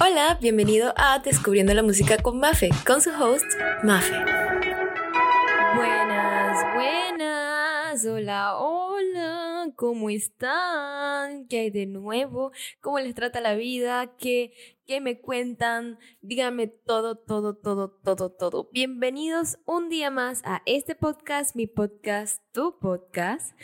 Hola, bienvenido a Descubriendo la Música con Mafe, con su host, Mafe. Buenas, buenas, hola, hola, ¿cómo están? ¿Qué hay de nuevo? ¿Cómo les trata la vida? ¿Qué, ¿Qué me cuentan? Díganme todo, todo, todo, todo, todo. Bienvenidos un día más a este podcast, mi podcast, tu podcast,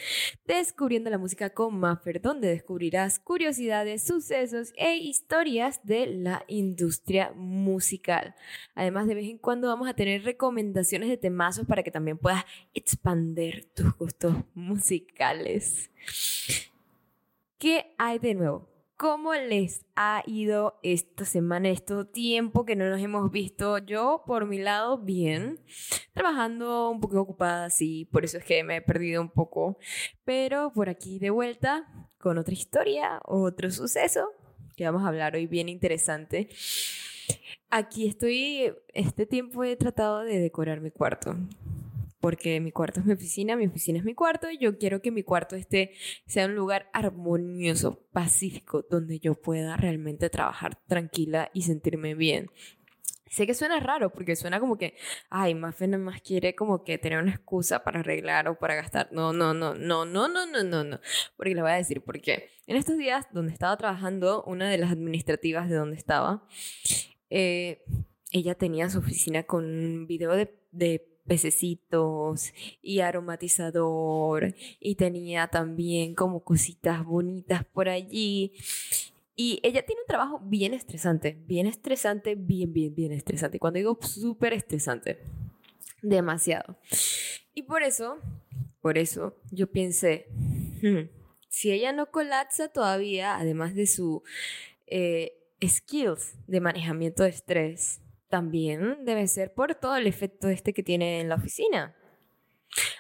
Descubriendo la Música con Maffer, donde descubrirás curiosidades, sucesos e historias de la industria musical. Además, de vez en cuando vamos a tener recomendaciones de temazos para que también puedas expander tus gustos musicales. ¿Qué hay de nuevo? ¿Cómo les ha ido esta semana, este tiempo que no nos hemos visto? Yo, por mi lado, bien. Trabajando un poco ocupada, sí, por eso es que me he perdido un poco. Pero por aquí de vuelta con otra historia, otro suceso que vamos a hablar hoy bien interesante. Aquí estoy, este tiempo he tratado de decorar mi cuarto porque mi cuarto es mi oficina, mi oficina es mi cuarto y yo quiero que mi cuarto esté, sea un lugar armonioso, pacífico, donde yo pueda realmente trabajar tranquila y sentirme bien. Sé que suena raro porque suena como que, ay, Mafe nada más quiere como que tener una excusa para arreglar o para gastar. No, no, no, no, no, no, no, no, no. Porque le voy a decir por qué. En estos días donde estaba trabajando, una de las administrativas de donde estaba, eh, ella tenía su oficina con un video de, de pececitos y aromatizador y tenía también como cositas bonitas por allí. Y ella tiene un trabajo bien estresante, bien estresante, bien, bien, bien estresante. Cuando digo súper estresante, demasiado. Y por eso, por eso yo pensé, hmm, si ella no colapsa todavía, además de su eh, skills de manejamiento de estrés, también debe ser por todo el efecto este que tiene en la oficina.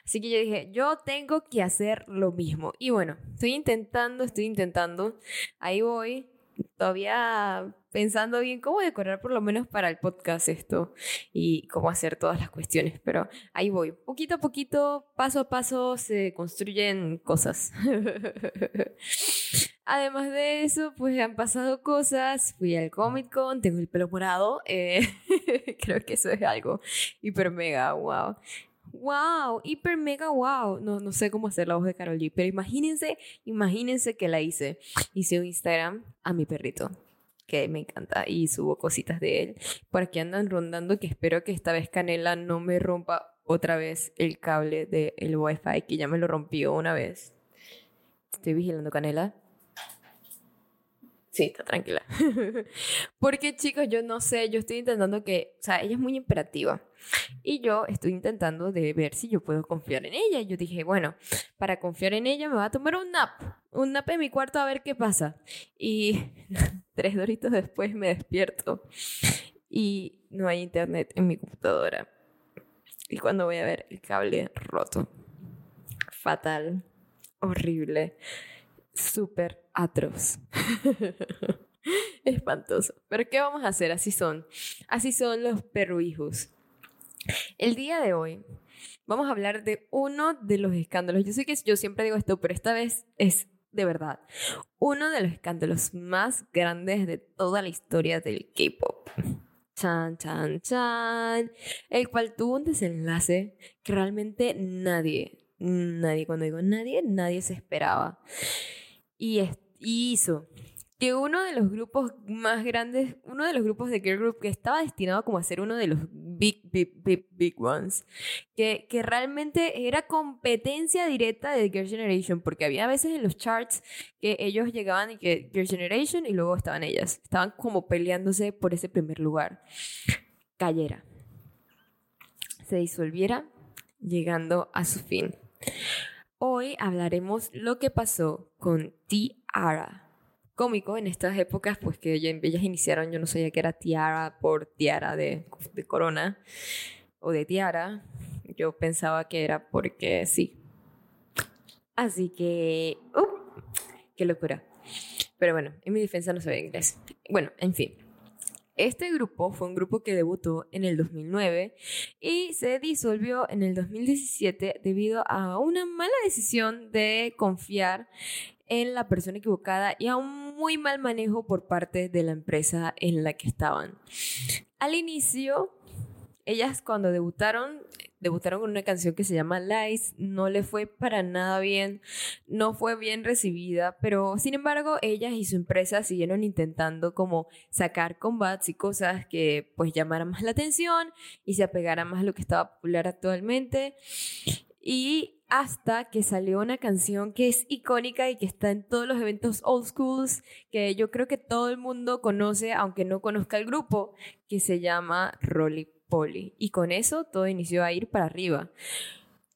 Así que yo dije, yo tengo que hacer lo mismo. Y bueno, estoy intentando, estoy intentando. Ahí voy, todavía pensando bien cómo decorar por lo menos para el podcast esto y cómo hacer todas las cuestiones, pero ahí voy. Poquito a poquito, paso a paso se construyen cosas. Además de eso, pues han pasado cosas. Fui al Comic Con, tengo el pelo morado. Eh, creo que eso es algo hiper mega wow. Wow, hiper mega wow. No, no sé cómo hacer la voz de Carol G, pero imagínense, imagínense que la hice. Hice un Instagram a mi perrito, que me encanta, y subo cositas de él. Por aquí andan rondando que espero que esta vez Canela no me rompa otra vez el cable del el Wi-Fi, que ya me lo rompió una vez. Estoy vigilando Canela. Sí, está tranquila. Porque chicos, yo no sé, yo estoy intentando que, o sea, ella es muy imperativa. Y yo estoy intentando de ver si yo puedo confiar en ella. Y yo dije, bueno, para confiar en ella me voy a tomar un nap. Un nap en mi cuarto a ver qué pasa. Y tres doritos después me despierto. Y no hay internet en mi computadora. Y cuando voy a ver el cable roto. Fatal. Horrible súper atroz. Espantoso. Pero ¿qué vamos a hacer? Así son. Así son los perruijos. El día de hoy vamos a hablar de uno de los escándalos. Yo sé que yo siempre digo esto, pero esta vez es de verdad uno de los escándalos más grandes de toda la historia del K-pop. Chan, chan, chan. El cual tuvo un desenlace que realmente nadie, nadie, cuando digo nadie, nadie se esperaba y, hizo que uno de los grupos más grandes, uno de los grupos de girl group que estaba destinado como a ser uno de los big, big, big, big ones, que, que realmente era competencia directa de Girl Generation, porque había veces en los charts que ellos llegaban y que Girl Generation y luego estaban ellas, estaban como peleándose por ese primer lugar. Cayera, se disolviera, llegando a su fin. Hoy hablaremos lo que pasó con Tiara. Cómico en estas épocas, pues que ellas iniciaron, yo no sabía que era Tiara por Tiara de, de Corona o de Tiara. Yo pensaba que era porque sí. Así que, uh, qué locura. Pero bueno, en mi defensa no sabía inglés. Bueno, en fin. Este grupo fue un grupo que debutó en el 2009 y se disolvió en el 2017 debido a una mala decisión de confiar en la persona equivocada y a un muy mal manejo por parte de la empresa en la que estaban. Al inicio, ellas cuando debutaron, debutaron con una canción que se llama Lies, no le fue para nada bien, no fue bien recibida, pero sin embargo ellas y su empresa siguieron intentando como sacar combats y cosas que pues llamaran más la atención y se apegaran más a lo que estaba popular actualmente. Y hasta que salió una canción que es icónica y que está en todos los eventos old schools, que yo creo que todo el mundo conoce, aunque no conozca el grupo, que se llama Rolly Polly. Y con eso todo inició a ir para arriba.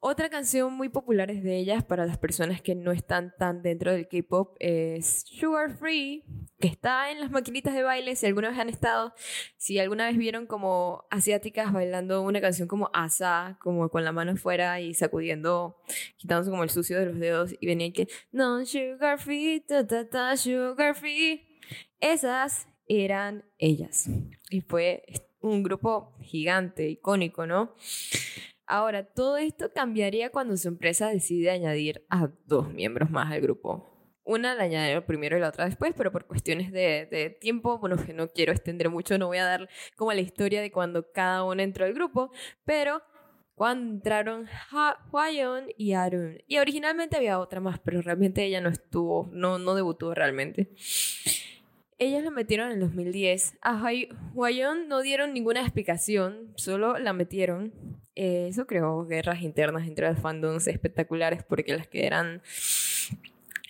Otra canción muy popular de ellas para las personas que no están tan dentro del K-pop es Sugar Free, que está en las maquinitas de baile. Si alguna vez han estado, si alguna vez vieron como asiáticas bailando una canción como Asa, como con la mano fuera y sacudiendo, quitándose como el sucio de los dedos y venían que No Sugar Free, ta ta ta Sugar Free. Esas eran ellas. Y fue un grupo gigante, icónico, ¿no? Ahora, todo esto cambiaría cuando su empresa decide añadir a dos miembros más al grupo. Una la añadieron primero y la otra después, pero por cuestiones de, tiempo, bueno, que no quiero extender mucho, no voy a dar como la historia de cuando cada uno entró al grupo, pero cuando entraron Hwayeon y Arun. Y originalmente había otra más, pero realmente ella no estuvo, no, no debutó realmente. Ellas la metieron en el 2010. A Hwayeon no dieron ninguna explicación, solo la metieron. Eh, eso creó guerras internas entre los fandoms espectaculares porque las que eran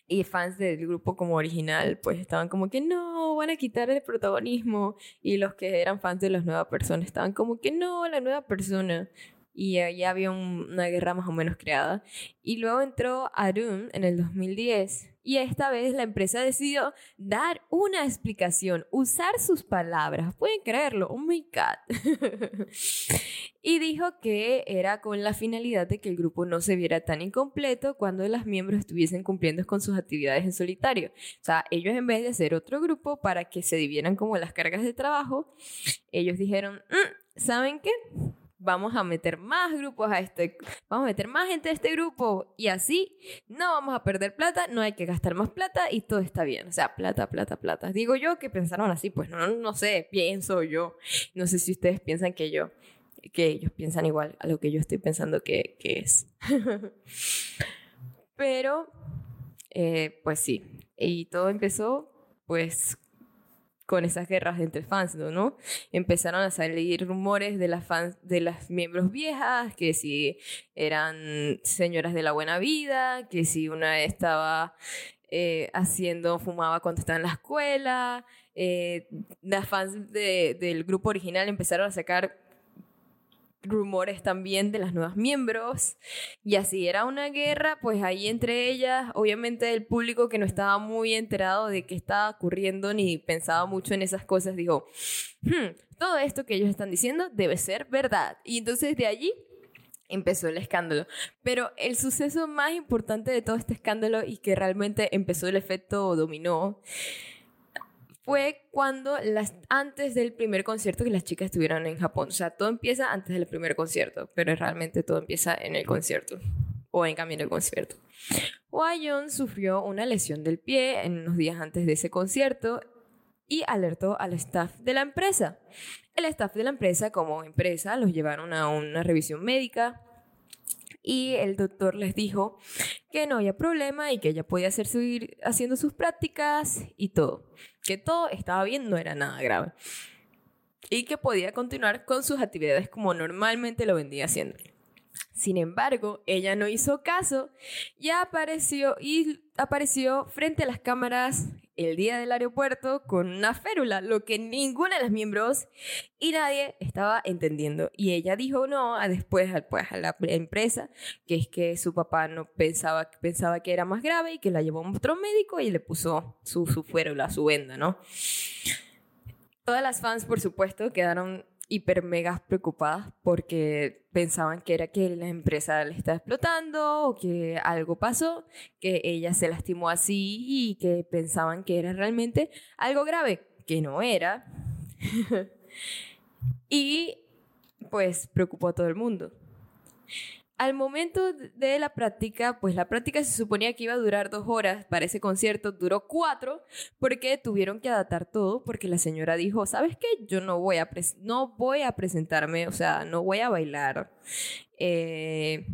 y fans del grupo como original, pues estaban como que no, van a quitar el protagonismo. Y los que eran fans de las nuevas personas estaban como que no, la nueva persona y ahí había una guerra más o menos creada. Y luego entró Arun en el 2010 y esta vez la empresa decidió dar una explicación, usar sus palabras, pueden creerlo, oh my god. y dijo que era con la finalidad de que el grupo no se viera tan incompleto cuando los miembros estuviesen cumpliendo con sus actividades en solitario. O sea, ellos en vez de hacer otro grupo para que se dividieran como las cargas de trabajo, ellos dijeron, mm, ¿saben qué? Vamos a meter más grupos a este, vamos a meter más gente a este grupo y así no vamos a perder plata, no hay que gastar más plata y todo está bien. O sea, plata, plata, plata. Digo yo que pensaron así, pues no, no sé, pienso yo. No sé si ustedes piensan que yo, que ellos piensan igual a lo que yo estoy pensando que, es. Pero, eh, pues sí. Y todo empezó, pues, con esas guerras entre fans, ¿no? Empezaron a salir rumores de las fans, de las miembros viejas, que si eran señoras de la buena vida, que si una estaba eh, haciendo, fumaba cuando estaba en la escuela. Eh, las fans del grupo original empezaron a sacar rumores también de las nuevas miembros. Y así era una guerra pues ahí entre ellas. Obviamente el público que no estaba muy enterado de qué estaba ocurriendo ni pensaba mucho en esas cosas dijo hmm, todo esto que ellos están diciendo debe ser verdad y entonces de allí empezó el escándalo. Pero el suceso más importante de todo este escándalo y que realmente empezó el efecto dominó fue cuando antes del primer concierto que las chicas estuvieron en Japón. O sea, todo empieza antes del primer concierto, pero realmente todo empieza en el concierto o en camino al concierto. Hwayeon sufrió una lesión del pie en unos días antes de ese concierto y alertó al staff de la empresa. El staff de la empresa, como empresa, los llevaron a una revisión médica y el doctor les dijo que no había problema y que ella podía hacer seguir haciendo sus prácticas y todo, que todo estaba bien, no era nada grave y que podía continuar con sus actividades como normalmente lo vendía haciendo. Sin embargo, ella no hizo caso y apareció, y apareció frente a las cámaras el día del aeropuerto con una férula, lo que ninguna de las miembros y nadie estaba entendiendo. Y ella dijo no a después pues, a la empresa, que es que su papá no pensaba, pensaba que era más grave y que la llevó a otro médico y le puso su, su férula, su venda, ¿no? Todas las fans, por supuesto, quedaron hiper mega preocupadas porque pensaban que era que la empresa le estaba explotando o que algo pasó, que ella se lastimó así y que pensaban que era realmente algo grave, que no era. y pues preocupó a todo el mundo. Al momento de la práctica, pues la práctica se suponía que iba a durar dos horas, para ese concierto duró cuatro, porque tuvieron que adaptar todo, porque la señora dijo, ¿sabes qué? Yo no voy a, no voy a presentarme, o sea, no voy a bailar. Eh,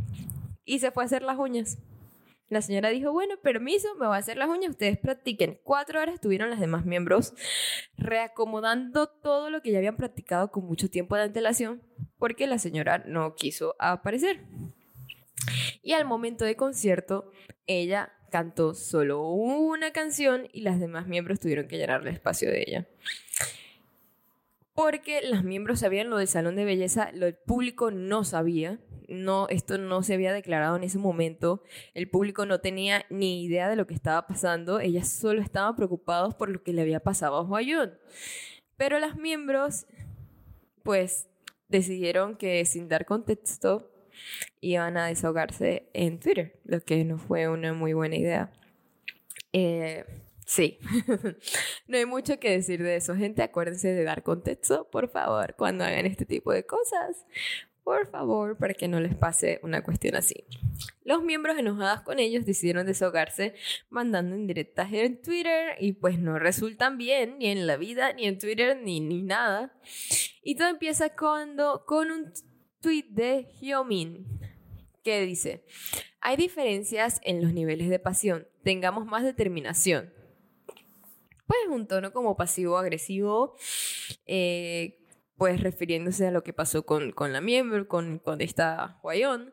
y se fue a hacer las uñas. La señora dijo, bueno, permiso, me voy a hacer las uñas, ustedes practiquen. Cuatro horas estuvieron las demás miembros reacomodando todo lo que ya habían practicado con mucho tiempo de antelación, porque la señora no quiso aparecer. Y al momento de concierto, ella cantó solo una canción y las demás miembros tuvieron que llenar el espacio de ella. Porque los miembros sabían lo del salón de belleza, lo público no sabía. No, esto no se había declarado en ese momento. El público no tenía ni idea de lo que estaba pasando. Ellas solo estaban preocupados por lo que le había pasado a Huayun. Pero los miembros, pues, decidieron que sin dar contexto iban a desahogarse en Twitter, lo que no fue una muy buena idea. Eh, sí, no hay mucho que decir de eso, gente. Acuérdense de dar contexto, por favor, cuando hagan este tipo de cosas. Por favor, para que no les pase una cuestión así. Los miembros enojados con ellos decidieron desahogarse mandando indirectas en Twitter y pues no resultan bien ni en la vida, ni en Twitter, ni, ni nada. Y todo empieza cuando, con un tweet de Hyomin que dice, hay diferencias en los niveles de pasión, tengamos más determinación. Pues un tono como pasivo-agresivo, eh, pues refiriéndose a lo que pasó con, con la miembro, con, con esta Huayon.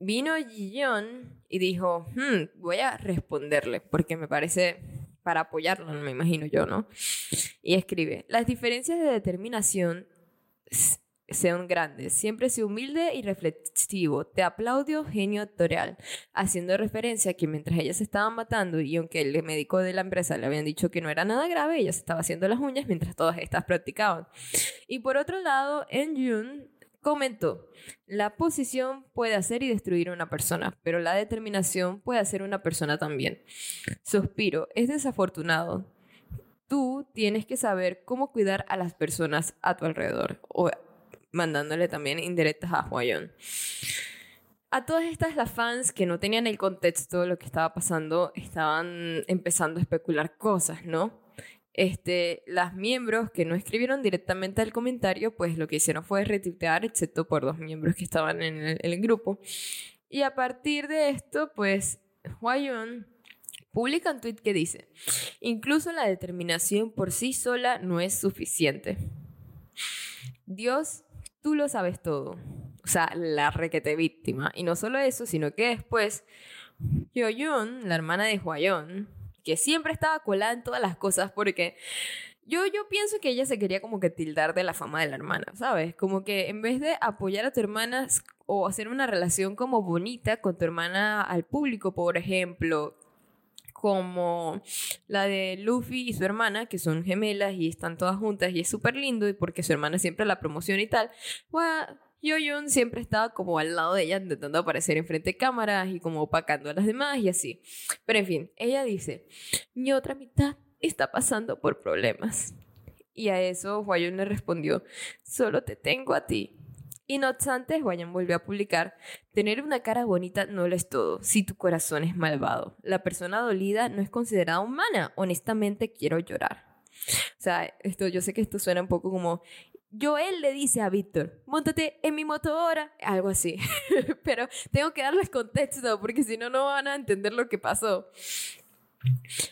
Vino Jiyeon y dijo, hmm, voy a responderle, porque me parece para apoyarlo, me imagino yo, ¿no? Y escribe, las diferencias de determinación sean grandes. Siempre sé humilde y reflexivo. Te aplaudio, genio actorial. Haciendo referencia a que mientras ella se estaban matando y aunque el médico de la empresa le habían dicho que no era nada grave, ella se estaba haciendo las uñas mientras todas estas practicaban. Y por otro lado, en June comentó, la posición puede hacer y destruir a una persona, pero la determinación puede hacer una persona también. Suspiro, es desafortunado. Tú tienes que saber cómo cuidar a las personas a tu alrededor mandándole también indirectas a Huayon. A todas estas, las fans que no tenían el contexto de lo que estaba pasando, estaban empezando a especular cosas, ¿no? Este, las miembros que no escribieron directamente el comentario, pues lo que hicieron fue retuitear, excepto por dos miembros que estaban en el, en el grupo. Y a partir de esto, pues, Huayun publica un tweet que dice, incluso la determinación por sí sola no es suficiente. Dios tú lo sabes todo. O sea, la requete víctima. Y no solo eso, sino que después, Yoyun, la hermana de Huayón, que siempre estaba colada en todas las cosas porque yo, yo pienso que ella se quería como que tildar de la fama de la hermana, ¿sabes? Como que en vez de apoyar a tu hermana o hacer una relación como bonita con tu hermana al público, por ejemplo, como la de Luffy y su hermana, que son gemelas y están todas juntas y es súper lindo y porque su hermana siempre la promociona y tal. Yoyun siempre estaba como al lado de ella intentando aparecer enfrente de cámaras y como opacando a las demás y así. Pero en fin, ella dice, mi otra mitad está pasando por problemas. Y a eso Huayun le respondió, solo te tengo a ti. Y no obstante, Guayan volvió a publicar, tener una cara bonita no lo es todo, si tu corazón es malvado. La persona dolida no es considerada humana, honestamente quiero llorar. O sea, esto, yo sé que esto suena un poco como, Joel le dice a Víctor, montate en mi moto ahora, algo así. Pero tengo que darles contexto porque si no, no van a entender lo que pasó.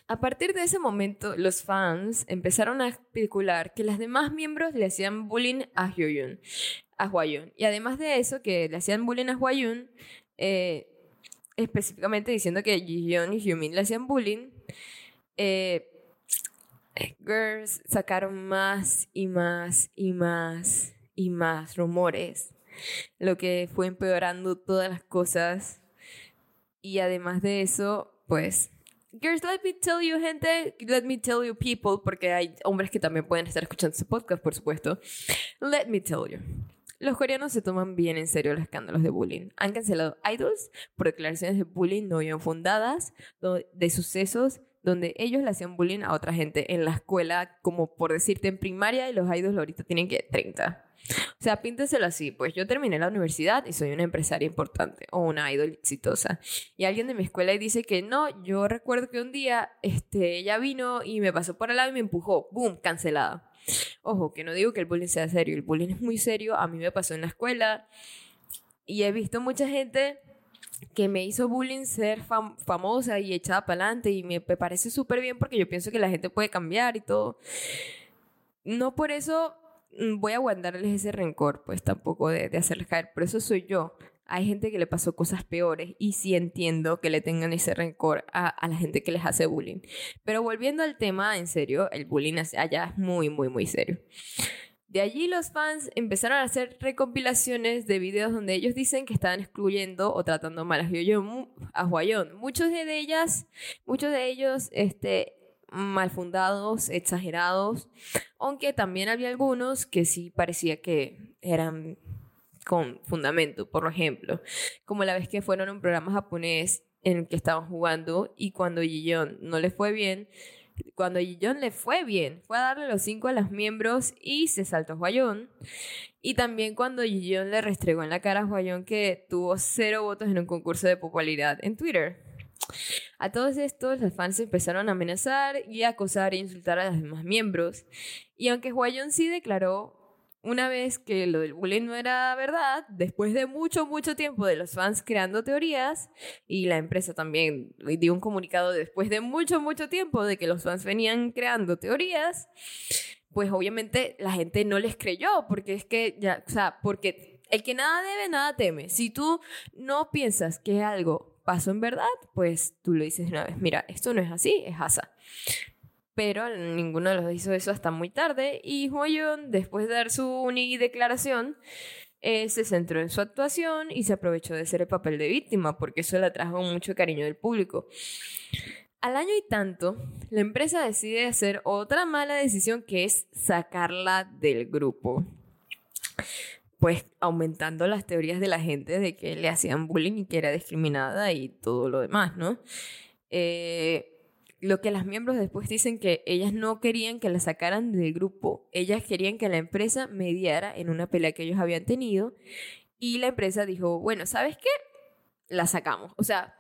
A partir de ese momento, los fans empezaron a especular que las demás miembros le hacían bullying a Hyoyun, a Hwayun. Y además de eso, que le hacían bullying a Hwayun, eh, específicamente diciendo que Jiyeon y Hyumin le hacían bullying, eh, Girls sacaron más y más y más y más rumores, lo que fue empeorando todas las cosas. Y además de eso, pues Girls, let me tell you, gente, let me tell you, people, porque hay hombres que también pueden estar escuchando este podcast, por supuesto. Let me tell you. Los coreanos se toman bien en serio los escándalos de bullying. Han cancelado idols por declaraciones de bullying no bien fundadas, de sucesos donde ellos le hacían bullying a otra gente en la escuela, como por decirte en primaria, y los idols ahorita tienen que 30. O sea, pínteselo así, pues yo terminé la universidad y soy una empresaria importante o una idol exitosa. Y alguien de mi escuela dice que no, yo recuerdo que un día este, ella vino y me pasó por el lado y me empujó, ¡boom!, cancelada. Ojo, que no digo que el bullying sea serio, el bullying es muy serio, a mí me pasó en la escuela y he visto mucha gente que me hizo bullying ser famosa y echada para adelante y me, parece súper bien porque yo pienso que la gente puede cambiar y todo. No por eso voy a guardarles ese rencor, pues tampoco de, hacerles caer, pero eso soy yo. Hay gente que le pasó cosas peores y sí entiendo que le tengan ese rencor a, a, la gente que les hace bullying. Pero volviendo al tema, en serio, el bullying allá es muy, muy, muy serio. De allí los fans empezaron a hacer recompilaciones de videos donde ellos dicen que estaban excluyendo o tratando mal a Huayón. Muchos de ellas, muchos de ellos, este, mal fundados, exagerados, aunque también había algunos que sí parecía que eran con fundamento, por ejemplo, como la vez que fueron a un programa japonés en el que estaban jugando y cuando Jiyeon no le fue bien, cuando Jiyeon le fue bien, fue a darle los cinco a los miembros y se saltó a Huayón. Y también cuando Jiyeon le restregó en la cara a Huayón que tuvo cero votos en un concurso de popularidad en Twitter. A todos estos, los fans empezaron a amenazar y acosar e insultar a los demás miembros. Y aunque Huayón sí declaró una vez que lo del bullying no era verdad, después de mucho, mucho tiempo de los fans creando teorías, y la empresa también dio un comunicado después de mucho, mucho tiempo de que los fans venían creando teorías, pues obviamente la gente no les creyó, porque es que ya, o sea, porque el que nada debe, nada teme. Si tú no piensas que algo pasó en verdad, pues tú lo dices una vez, mira, esto no es así, es asa. Pero ninguno de los hizo eso hasta muy tarde y Huayón, después de dar su uni declaración, eh, se centró en su actuación y se aprovechó de ser el papel de víctima, porque eso le atrajo mucho cariño del público. Al año y tanto, la empresa decide hacer otra mala decisión que es sacarla del grupo pues aumentando las teorías de la gente de que le hacían bullying y que era discriminada y todo lo demás, ¿no? Eh, lo que las miembros después dicen que ellas no querían que la sacaran del grupo, ellas querían que la empresa mediara en una pelea que ellos habían tenido y la empresa dijo, bueno, ¿sabes qué? La sacamos. O sea,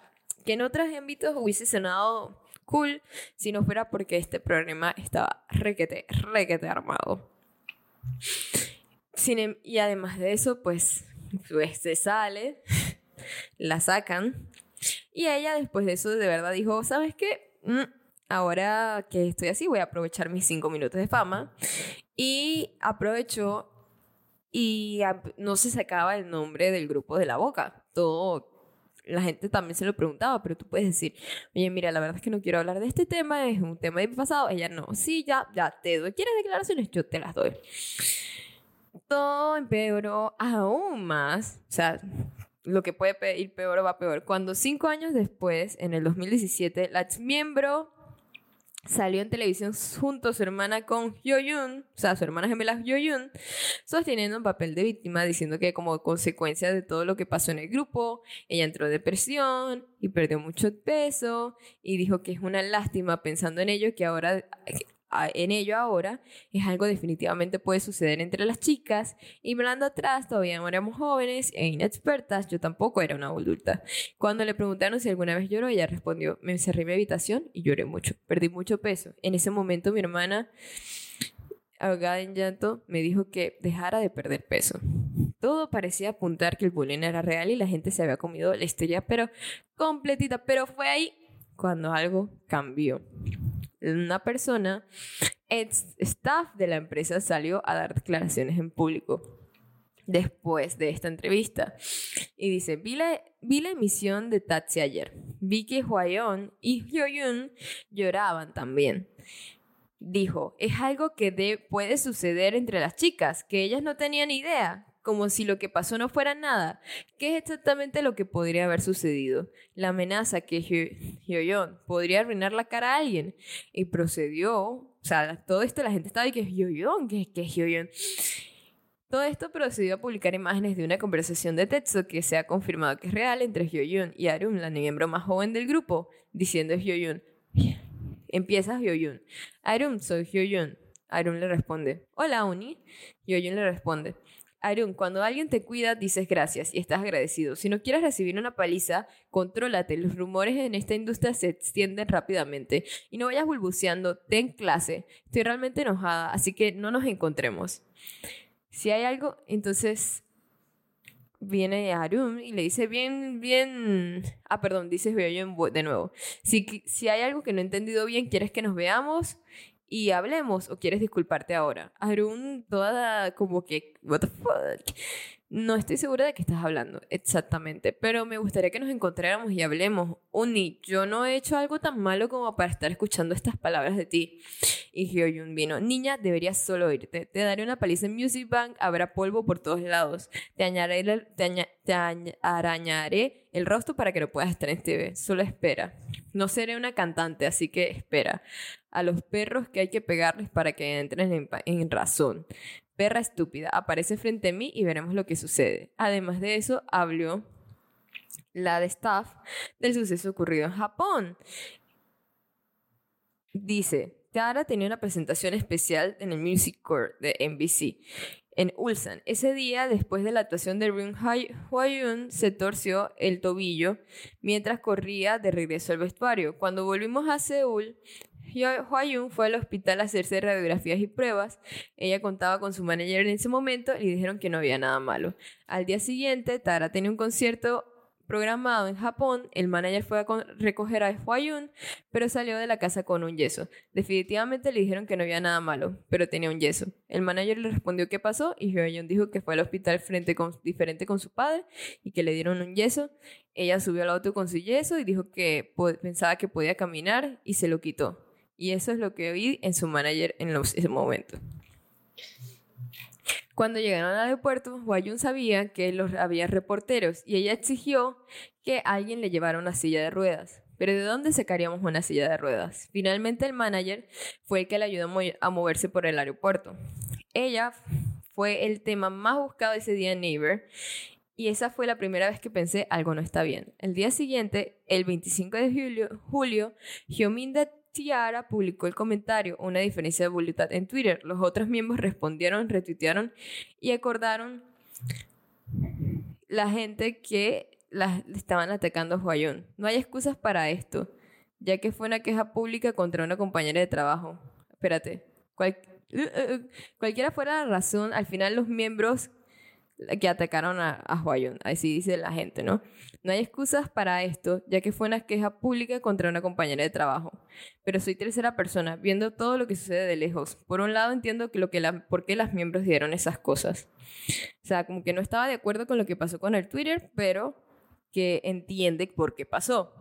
que en otros ámbitos hubiese sonado cool si no fuera porque este problema estaba requete, requete armado. Em, y además de eso, pues, pues se sale, la sacan. Y ella después de eso de verdad dijo, ¿sabes qué? Mm, ahora que estoy así, voy a aprovechar mis cinco minutos de fama. Y aprovechó y no se sacaba el nombre del grupo de la boca. Todo, la gente también se lo preguntaba, pero tú puedes decir, oye, mira, la verdad es que no quiero hablar de este tema, es un tema de mi pasado. Ella no, sí, ya, ya te doy. ¿Quieres declaraciones? Yo te las doy todo empeoró aún más. O sea, lo que puede ir peor va peor. Cuando cinco años después, en el 2017, la ex miembro salió en televisión junto a su hermana con Hyo-yoon, o sea, su hermana gemela Hyo-yoon, sosteniendo un papel de víctima, diciendo que como consecuencia de todo lo que pasó en el grupo, ella entró en depresión y perdió mucho peso y dijo que es una lástima pensando en ello que ahora en ello ahora es algo definitivamente puede suceder entre las chicas. Y mirando atrás todavía no éramos jóvenes e inexpertas yo tampoco era una adulta. Cuando le preguntaron si alguna vez lloró ella respondió me encerré en mi habitación y lloré mucho perdí mucho peso en ese momento mi hermana ahogada en llanto me dijo que dejara de perder peso. Todo parecía apuntar que el bullying era real y la gente se había comido la historia pero completita. Pero fue ahí cuando algo cambió una persona, ex staff de la empresa, salió a dar declaraciones en público después de esta entrevista. Y dice, vi la, emisión de Taxi ayer. Vi que Hwayeon y Hyoyun lloraban también. Dijo, es algo que puede suceder entre las chicas, que ellas no tenían idea como si lo que pasó no fuera nada. ¿Qué es exactamente lo que podría haber sucedido? La amenaza que Hyoyeon podría arruinar la cara a alguien. Y procedió, o sea, todo esto la gente estaba de que Hyoyeon, que, es Hyoyeon. Todo esto procedió a publicar imágenes de una conversación de texto que se ha confirmado que es real entre Hyoyeon y Arum, la miembro más joven del grupo, diciendo a Hyoyeon, Empieza Hyoyun. Arum, soy Hyoyun. Arum le responde, hola Uni. Hyoyun le responde, Arun, cuando alguien te cuida, dices gracias y estás agradecido. Si no quieres recibir una paliza, contrólate. Los rumores en esta industria se extienden rápidamente. Y no vayas bulbuceando, ten clase. Estoy realmente enojada, así que no nos encontremos. Si hay algo, entonces viene Arun y le dice bien, bien... Ah, perdón, dice de nuevo. Si, si hay algo que no he entendido bien, ¿quieres que nos veamos? Y hablemos o quieres disculparte ahora. Arun, toda como que, what the fuck. No estoy segura de qué estás hablando exactamente, pero me gustaría que nos encontráramos y hablemos. Uni, yo no he hecho algo tan malo como para estar escuchando estas palabras de ti. Y Hyoyun vino, niña, deberías solo irte. Te daré una paliza en Music Bank, habrá polvo por todos lados. Te, te, te arañaré el rostro para que no puedas estar en TV. Solo espera. No seré una cantante, así que espera. A los perros que hay que pegarles para que entren en, razón. Perra estúpida, aparece frente a mí y veremos lo que sucede. Además de eso, habló la de staff del suceso ocurrido en Japón. Dice, Tara tenía una presentación especial en el Music Court de NBC en Ulsan. Ese día, después de la actuación de Ryun Hwayun, se torció el tobillo mientras corría de regreso al vestuario. Cuando volvimos a Seúl, Hwayun fue al hospital a hacerse radiografías y pruebas. Ella contaba con su manager en ese momento y dijeron que no había nada malo. Al día siguiente, Tara tenía un concierto programado en Japón, el manager fue a recoger a Hwayun, pero salió de la casa con un yeso. Definitivamente le dijeron que no había nada malo, pero tenía un yeso. El manager le respondió qué pasó y Hwayun dijo que fue al hospital frente con, diferente con su padre y que le dieron un yeso. Ella subió al auto con su yeso y dijo que pensaba que podía caminar y se lo quitó. Y eso es lo que oí en su manager en ese momento. Cuando llegaron al aeropuerto, Wayun sabía que los había reporteros y ella exigió que alguien le llevara una silla de ruedas. Pero ¿de dónde sacaríamos una silla de ruedas? Finalmente el manager fue el que le ayudó a moverse por el aeropuerto. Ella fue el tema más buscado ese día en Neighbor y esa fue la primera vez que pensé algo no está bien. El día siguiente, el 25 de julio, julio Tiara publicó el comentario Una diferencia de voluntad en Twitter. Los otros miembros respondieron, retuitearon y acordaron la gente que la estaban atacando a Huayón. No hay excusas para esto, ya que fue una queja pública contra una compañera de trabajo. Espérate. Uh, uh, uh, cualquiera fuera la razón, al final los miembros que atacaron a, a Huayun, así dice la gente, ¿no? No hay excusas para esto, ya que fue una queja pública contra una compañera de trabajo. Pero soy tercera persona, viendo todo lo que sucede de lejos. Por un lado entiendo que lo que la, por qué las miembros dieron esas cosas. O sea, como que no estaba de acuerdo con lo que pasó con el Twitter, pero que entiende por qué pasó.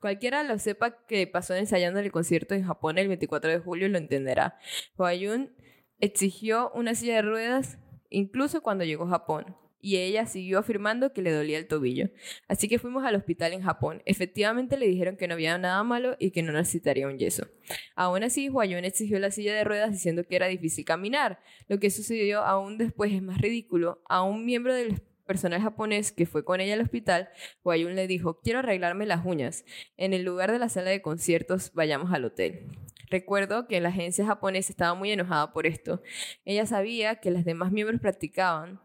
Cualquiera lo sepa que pasó ensayando el concierto en Japón el 24 de julio lo entenderá. Huayun exigió una silla de ruedas incluso cuando llegó a Japón, y ella siguió afirmando que le dolía el tobillo. Así que fuimos al hospital en Japón. Efectivamente le dijeron que no había nada malo y que no necesitaría un yeso. Aún así, Huayón exigió la silla de ruedas diciendo que era difícil caminar. Lo que sucedió aún después es más ridículo. A un miembro del personal japonés que fue con ella al hospital, Huayun le dijo, quiero arreglarme las uñas. En el lugar de la sala de conciertos, vayamos al hotel. Recuerdo que la agencia japonesa estaba muy enojada por esto. Ella sabía que las demás miembros practicaban,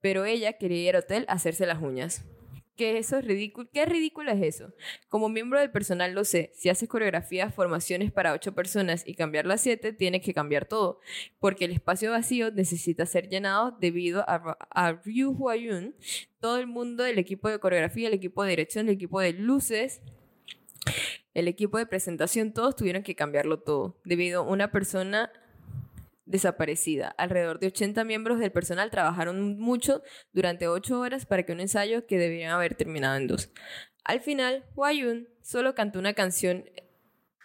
pero ella quería ir al hotel a hacerse las uñas. ¿Qué eso es ridículo? ¿Qué ridículo es eso? Como miembro del personal lo sé, si haces coreografías, formaciones para ocho personas y cambiar las siete, tienes que cambiar todo, porque el espacio vacío necesita ser llenado debido a, a Ryu Huayun, todo el mundo del equipo de coreografía, el equipo de dirección, el equipo de luces, el equipo de presentación, todos tuvieron que cambiarlo todo, debido a una persona desaparecida. Alrededor de 80 miembros del personal trabajaron mucho durante 8 horas para que un ensayo que debían haber terminado en dos. Al final, Wayun solo cantó una canción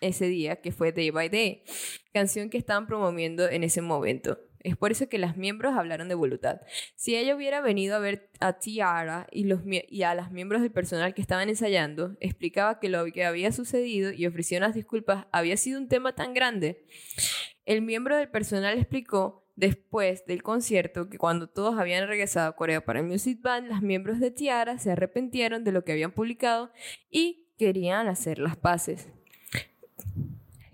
ese día que fue Day by Day, canción que estaban promoviendo en ese momento. Es por eso que las miembros hablaron de voluntad. Si ella hubiera venido a ver a Tiara y, los, y a las miembros del personal que estaban ensayando, explicaba que lo que había sucedido y ofreció unas disculpas había sido un tema tan grande. El miembro del personal explicó después del concierto que cuando todos habían regresado a Corea para el Music Band, las miembros de Tiara se arrepintieron de lo que habían publicado y querían hacer las paces.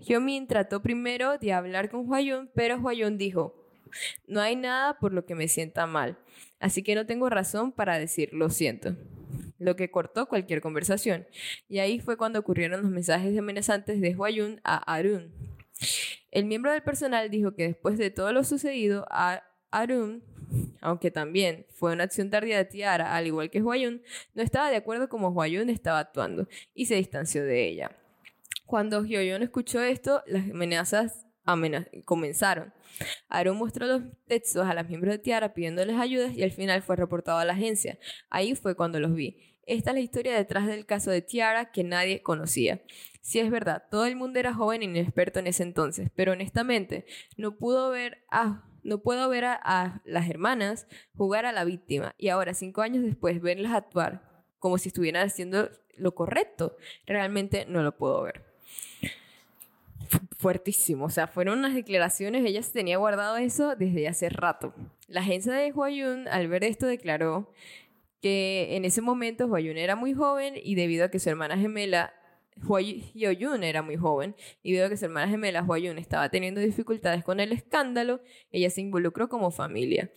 Hyomin trató primero de hablar con Hwayun, pero Hwayun dijo, no hay nada por lo que me sienta mal, así que no tengo razón para decir lo siento lo que cortó cualquier conversación. Y ahí fue cuando ocurrieron los mensajes amenazantes de Hwayun a Arun. El miembro del personal dijo que después de todo lo sucedido, a Arun, aunque también fue una acción tardía de Tiara, al igual que Hwayun, no estaba de acuerdo como Hwayun estaba actuando y se distanció de ella. Cuando Hyoyeon escuchó esto, las amenazas comenzaron. Arun mostró los textos a los miembros de Tiara pidiéndoles ayudas y al final fue reportado a la agencia. Ahí fue cuando los vi. Esta es la historia detrás del caso de Tiara que nadie conocía. Si es verdad, todo el mundo era joven e inexperto en ese entonces, pero honestamente no pudo ver a no puedo ver a, las hermanas jugar a la víctima y ahora, cinco años después, verlas actuar como si estuvieran haciendo lo correcto. Realmente no lo puedo ver. Fuertísimo, o sea, fueron unas declaraciones, ella se tenía guardado eso desde hace rato. La agencia de Huayun, al ver esto, declaró que en ese momento Huayun era muy joven y debido a que su hermana gemela Hyoyun era muy joven y debido a que su hermana gemela Hyoyun estaba teniendo dificultades con el escándalo, ella se involucró como familia.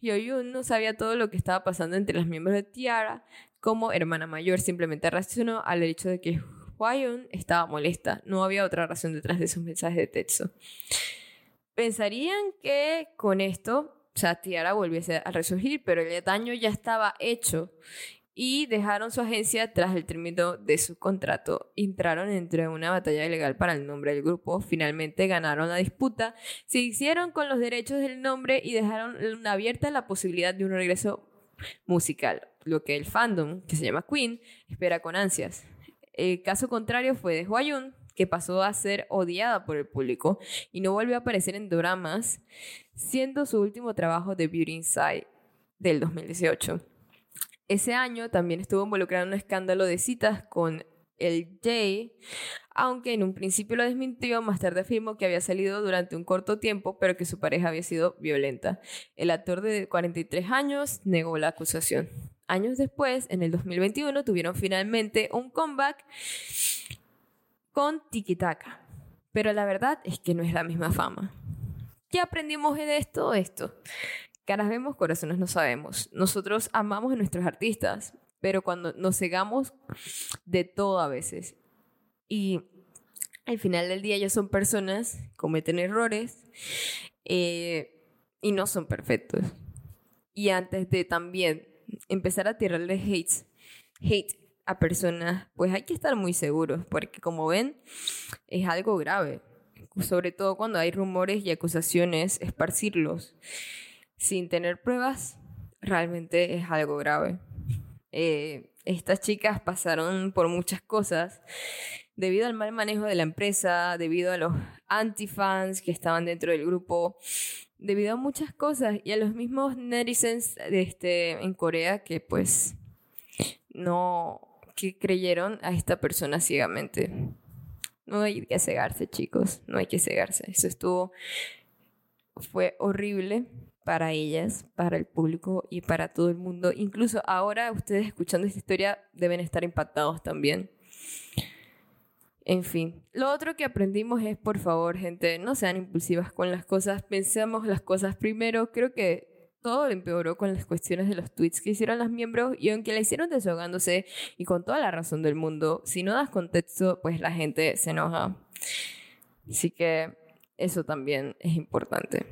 Hyoyun no sabía todo lo que estaba pasando entre los miembros de Tiara como hermana mayor, simplemente reaccionó al hecho de que Hyoyun estaba molesta. No había otra razón detrás de esos mensajes de texto. Pensarían que con esto o sea, Tiara volviese a resurgir, pero el daño ya estaba hecho y dejaron su agencia tras el término de su contrato. Entraron entre una batalla legal para el nombre del grupo. Finalmente ganaron la disputa, se hicieron con los derechos del nombre y dejaron abierta la posibilidad de un regreso musical, lo que el fandom, que se llama Queen, espera con ansias. El caso contrario fue de Hwayun, que pasó a ser odiada por el público y no volvió a aparecer en dramas, siendo su último trabajo de Beauty Inside del 2018. Ese año también estuvo involucrado en un escándalo de citas con el Jay, aunque en un principio lo desmintió, más tarde afirmó que había salido durante un corto tiempo, pero que su pareja había sido violenta. El actor de 43 años negó la acusación. Años después, en el 2021, tuvieron finalmente un comeback con Tiki Taka. Pero la verdad es que no es la misma fama. ¿Qué aprendimos de esto? Esto. Caras vemos, corazones no sabemos. Nosotros amamos a nuestros artistas, pero cuando nos cegamos de todo a veces. Y al final del día ellos son personas, cometen errores eh, y no son perfectos. Y antes de también empezar a tirarle hates, hate a personas, pues hay que estar muy seguros, porque como ven, es algo grave. Sobre todo cuando hay rumores y acusaciones, esparcirlos sin tener pruebas realmente es algo grave. Eh, estas chicas pasaron por muchas cosas debido al mal manejo de la empresa, debido a los antifans que estaban dentro del grupo, debido a muchas cosas y a los mismos netizens este, en Corea que pues no que creyeron a esta persona ciegamente. No hay que cegarse, chicos, no hay que cegarse. Eso estuvo, fue horrible para ellas, para el público y para todo el mundo. Incluso ahora ustedes escuchando esta historia deben estar impactados también. En fin, lo otro que aprendimos es, por favor, gente, no sean impulsivas con las cosas, pensemos las cosas primero. Creo que todo empeoró con las cuestiones de los tweets que hicieron los miembros y aunque la hicieron desahogándose y con toda la razón del mundo, si no das contexto, pues la gente se enoja. Así que eso también es importante.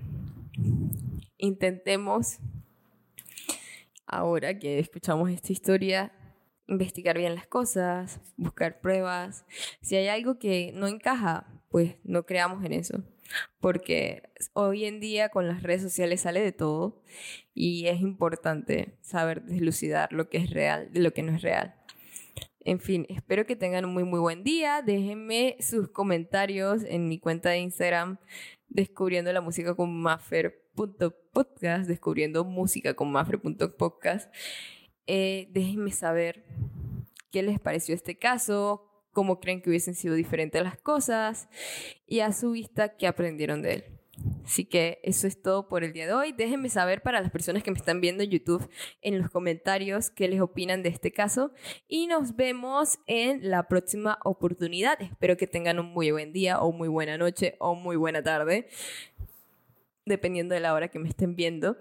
Intentemos, ahora que escuchamos esta historia, investigar bien las cosas, buscar pruebas. Si hay algo que no encaja, pues no creamos en eso porque hoy en día con las redes sociales sale de todo y es importante saber deslucidar lo que es real de lo que no es real. En fin, espero que tengan un muy muy buen día. Déjenme sus comentarios en mi cuenta de Instagram descubriendo la música con maffer.podcast, descubriendo música con maffer.podcast. Eh, déjenme saber qué les pareció este caso, cómo creen que hubiesen sido diferentes las cosas y a su vista qué aprendieron de él. Así que eso es todo por el día de hoy. Déjenme saber para las personas que me están viendo en YouTube en los comentarios qué les opinan de este caso. Y nos vemos en la próxima oportunidad. Espero que tengan un muy buen día o muy buena noche o muy buena tarde, dependiendo de la hora que me estén viendo.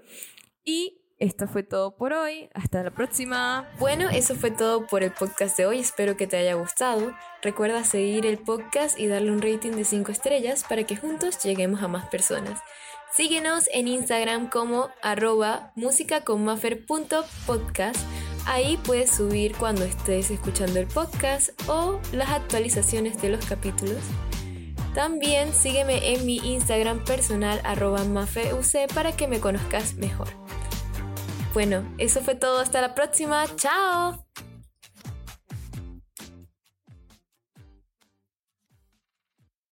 Y esto fue todo por hoy. Hasta la próxima. Bueno, eso fue todo por el podcast de hoy. Espero que te haya gustado. Recuerda seguir el podcast y darle un rating de 5 estrellas para que juntos lleguemos a más personas. Síguenos en Instagram como arroba musicaconmafer.podcast. Ahí puedes subir cuando estés escuchando el podcast o las actualizaciones de los capítulos. También sígueme en mi Instagram personal arroba mafeuc para que me conozcas mejor. Bueno, eso fue todo. Hasta la próxima. Chao.